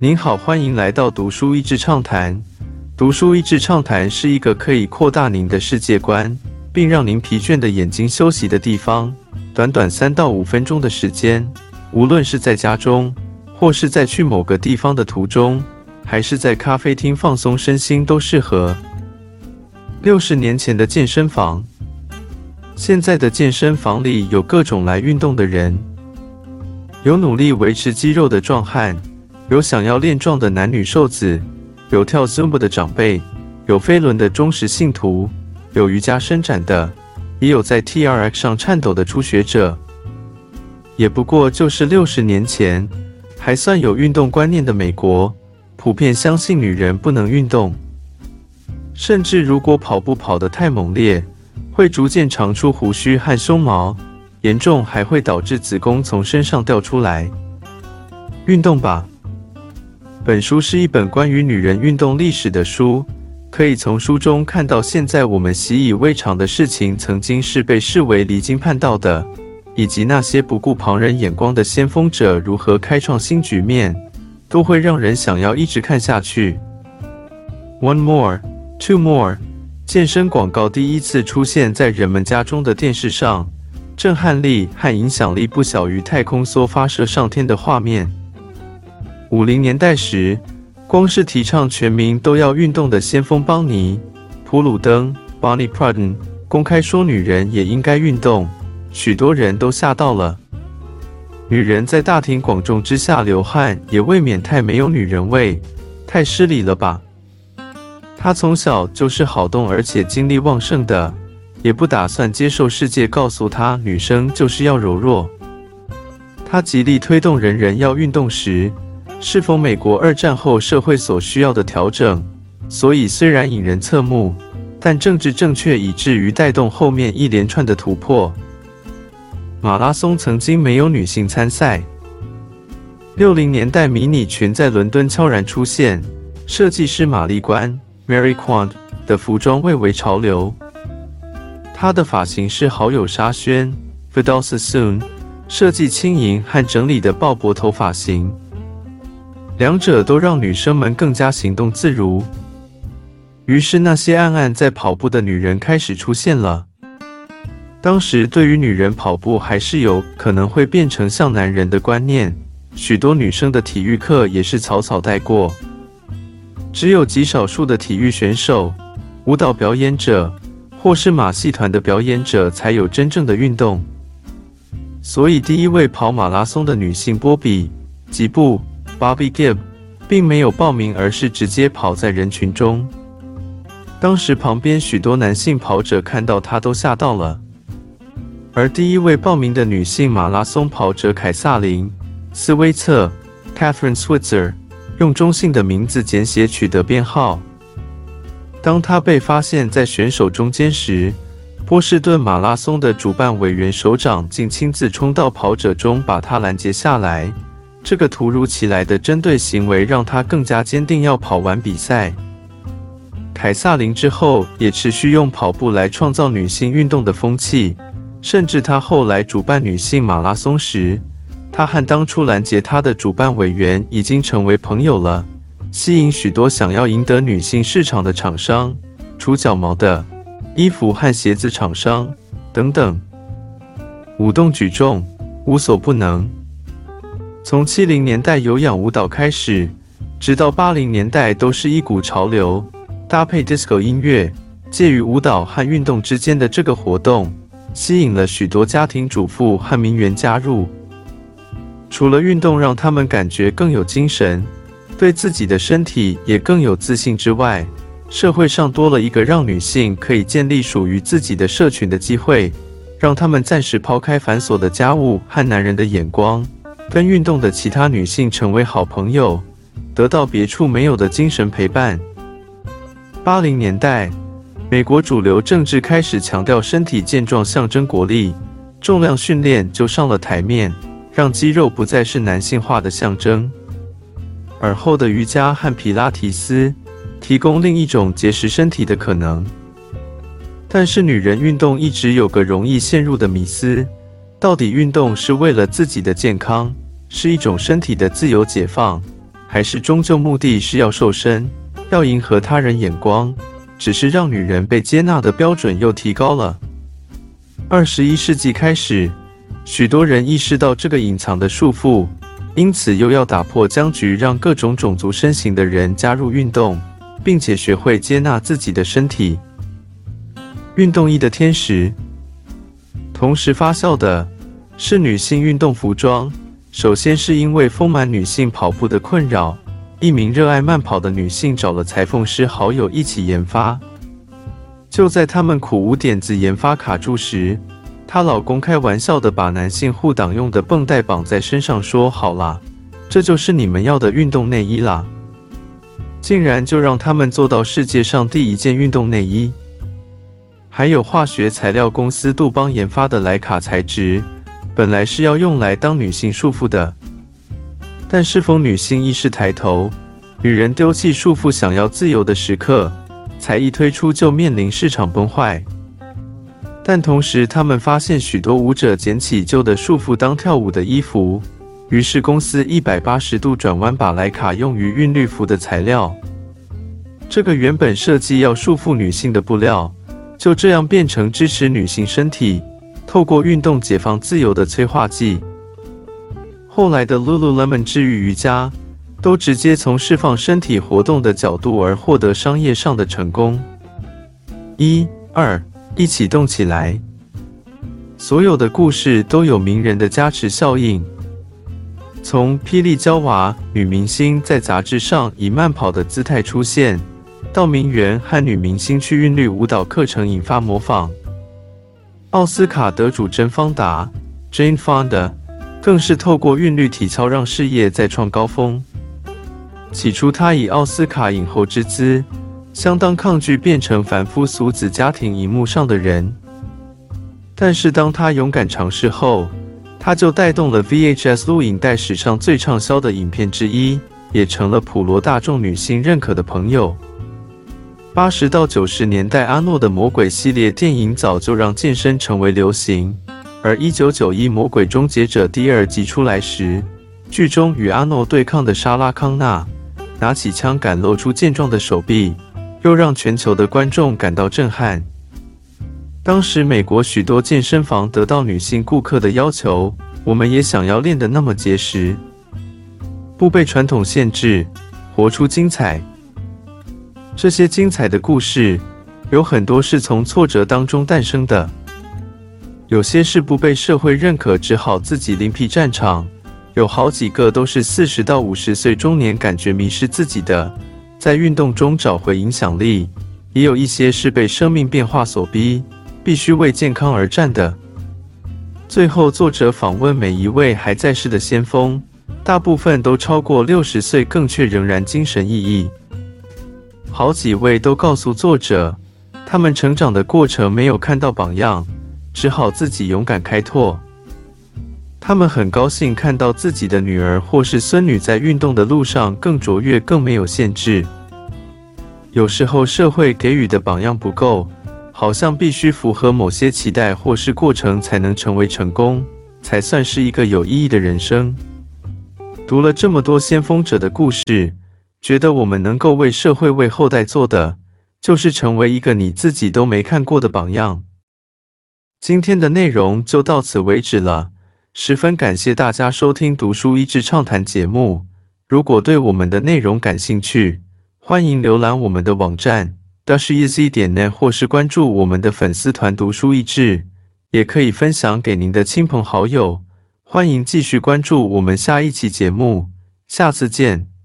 您好，欢迎来到读书益智畅谈。读书益智畅谈是一个可以扩大您的世界观，并让您疲倦的眼睛休息的地方。短短三到五分钟的时间，无论是在家中，或是在去某个地方的途中，还是在咖啡厅放松身心，都适合。六十年前的健身房，现在的健身房里有各种来运动的人，有努力维持肌肉的壮汉。有想要练壮的男女瘦子，有跳 Zumba 的长辈，有飞轮的忠实信徒，有瑜伽伸展的，也有在 TRX 上颤抖的初学者。也不过就是六十年前，还算有运动观念的美国，普遍相信女人不能运动，甚至如果跑步跑得太猛烈，会逐渐长出胡须和胸毛，严重还会导致子宫从身上掉出来。运动吧。本书是一本关于女人运动历史的书，可以从书中看到现在我们习以为常的事情，曾经是被视为离经叛道的，以及那些不顾旁人眼光的先锋者如何开创新局面，都会让人想要一直看下去。One more, two more，健身广告第一次出现在人们家中的电视上，震撼力和影响力不小于太空梭发射上天的画面。五零年代时，光是提倡全民都要运动的先锋邦尼·普鲁登 （Bonnie Pruden） 公开说女人也应该运动，许多人都吓到了。女人在大庭广众之下流汗，也未免太没有女人味，太失礼了吧？她从小就是好动而且精力旺盛的，也不打算接受世界告诉她女生就是要柔弱。她极力推动人人要运动时。是否美国二战后社会所需要的调整？所以虽然引人侧目，但政治正确以至于带动后面一连串的突破。马拉松曾经没有女性参赛。六零年代迷你裙在伦敦悄然出现，设计师玛丽关 （Mary Quant） 的服装蔚为潮流。她的发型师好友沙宣 v i d a l Sassoon） 设计轻盈和整理的鲍勃头发型。两者都让女生们更加行动自如，于是那些暗暗在跑步的女人开始出现了。当时对于女人跑步还是有可能会变成像男人的观念，许多女生的体育课也是草草带过，只有极少数的体育选手、舞蹈表演者或是马戏团的表演者才有真正的运动。所以，第一位跑马拉松的女性波比·吉布。Bobby Gibb 并没有报名，而是直接跑在人群中。当时旁边许多男性跑者看到他都吓到了。而第一位报名的女性马拉松跑者凯撒琳·斯威策 （Catherine Switzer） 用中性的名字简写取得编号。当她被发现在选手中间时，波士顿马拉松的主办委员首长竟亲自冲到跑者中，把她拦截下来。这个突如其来的针对行为，让他更加坚定要跑完比赛。凯撒琳之后也持续用跑步来创造女性运动的风气，甚至她后来主办女性马拉松时，她和当初拦截她的主办委员已经成为朋友了，吸引许多想要赢得女性市场的厂商、除脚毛的衣服和鞋子厂商等等。舞动举重，无所不能。从七零年代有氧舞蹈开始，直到八零年代，都是一股潮流，搭配 disco 音乐，介于舞蹈和运动之间的这个活动，吸引了许多家庭主妇和名媛加入。除了运动让他们感觉更有精神，对自己的身体也更有自信之外，社会上多了一个让女性可以建立属于自己的社群的机会，让他们暂时抛开繁琐的家务和男人的眼光。跟运动的其他女性成为好朋友，得到别处没有的精神陪伴。八零年代，美国主流政治开始强调身体健壮象征国力，重量训练就上了台面，让肌肉不再是男性化的象征。而后的瑜伽和皮拉提斯提供另一种结实身体的可能。但是，女人运动一直有个容易陷入的迷思。到底运动是为了自己的健康，是一种身体的自由解放，还是终究目的是要瘦身，要迎合他人眼光，只是让女人被接纳的标准又提高了。二十一世纪开始，许多人意识到这个隐藏的束缚，因此又要打破僵局，让各种种族身形的人加入运动，并且学会接纳自己的身体。运动衣的天使，同时发酵的是女性运动服装。首先是因为丰满女性跑步的困扰，一名热爱慢跑的女性找了裁缝师好友一起研发。就在他们苦无点子研发卡住时，她老公开玩笑的把男性护挡用的绷带绑在身上，说：“好啦，这就是你们要的运动内衣啦！”竟然就让他们做到世界上第一件运动内衣。还有化学材料公司杜邦研发的莱卡材质。本来是要用来当女性束缚的，但是否女性意识抬头，女人丢弃束缚，想要自由的时刻，才一推出就面临市场崩坏。但同时，他们发现许多舞者捡起旧的束缚当跳舞的衣服，于是公司一百八十度转弯，把莱卡用于韵律服的材料。这个原本设计要束缚女性的布料，就这样变成支持女性身体。透过运动解放自由的催化剂，后来的 Lululemon 治愈瑜伽，都直接从释放身体活动的角度而获得商业上的成功。一、二，一起动起来！所有的故事都有名人的加持效应，从霹雳娇娃女明星在杂志上以慢跑的姿态出现，到名媛和女明星去韵律舞蹈课程引发模仿。奥斯卡得主珍·芳达 （Jane Fonda） 更是透过韵律体操让事业再创高峰。起初，她以奥斯卡影后之姿，相当抗拒变成凡夫俗子家庭荧幕上的人。但是，当她勇敢尝试后，她就带动了 VHS 录影带史上最畅销的影片之一，也成了普罗大众女性认可的朋友。八十到九十年代，阿诺的魔鬼系列电影早就让健身成为流行。而一九九一《魔鬼终结者》第二集出来时，剧中与阿诺对抗的莎拉康纳拿起枪敢露出健壮的手臂，又让全球的观众感到震撼。当时美国许多健身房得到女性顾客的要求，我们也想要练得那么结实，不被传统限制，活出精彩。这些精彩的故事，有很多是从挫折当中诞生的，有些是不被社会认可，只好自己另辟战场；有好几个都是四十到五十岁中年感觉迷失自己的，在运动中找回影响力；也有一些是被生命变化所逼，必须为健康而战的。最后，作者访问每一位还在世的先锋，大部分都超过六十岁，更却仍然精神奕奕。好几位都告诉作者，他们成长的过程没有看到榜样，只好自己勇敢开拓。他们很高兴看到自己的女儿或是孙女在运动的路上更卓越、更没有限制。有时候社会给予的榜样不够，好像必须符合某些期待或是过程才能成为成功，才算是一个有意义的人生。读了这么多先锋者的故事。觉得我们能够为社会、为后代做的，就是成为一个你自己都没看过的榜样。今天的内容就到此为止了，十分感谢大家收听《读书益智畅谈》节目。如果对我们的内容感兴趣，欢迎浏览我们的网站 dasheasy 点 net，或是关注我们的粉丝团“读书益智”，也可以分享给您的亲朋好友。欢迎继续关注我们下一期节目，下次见。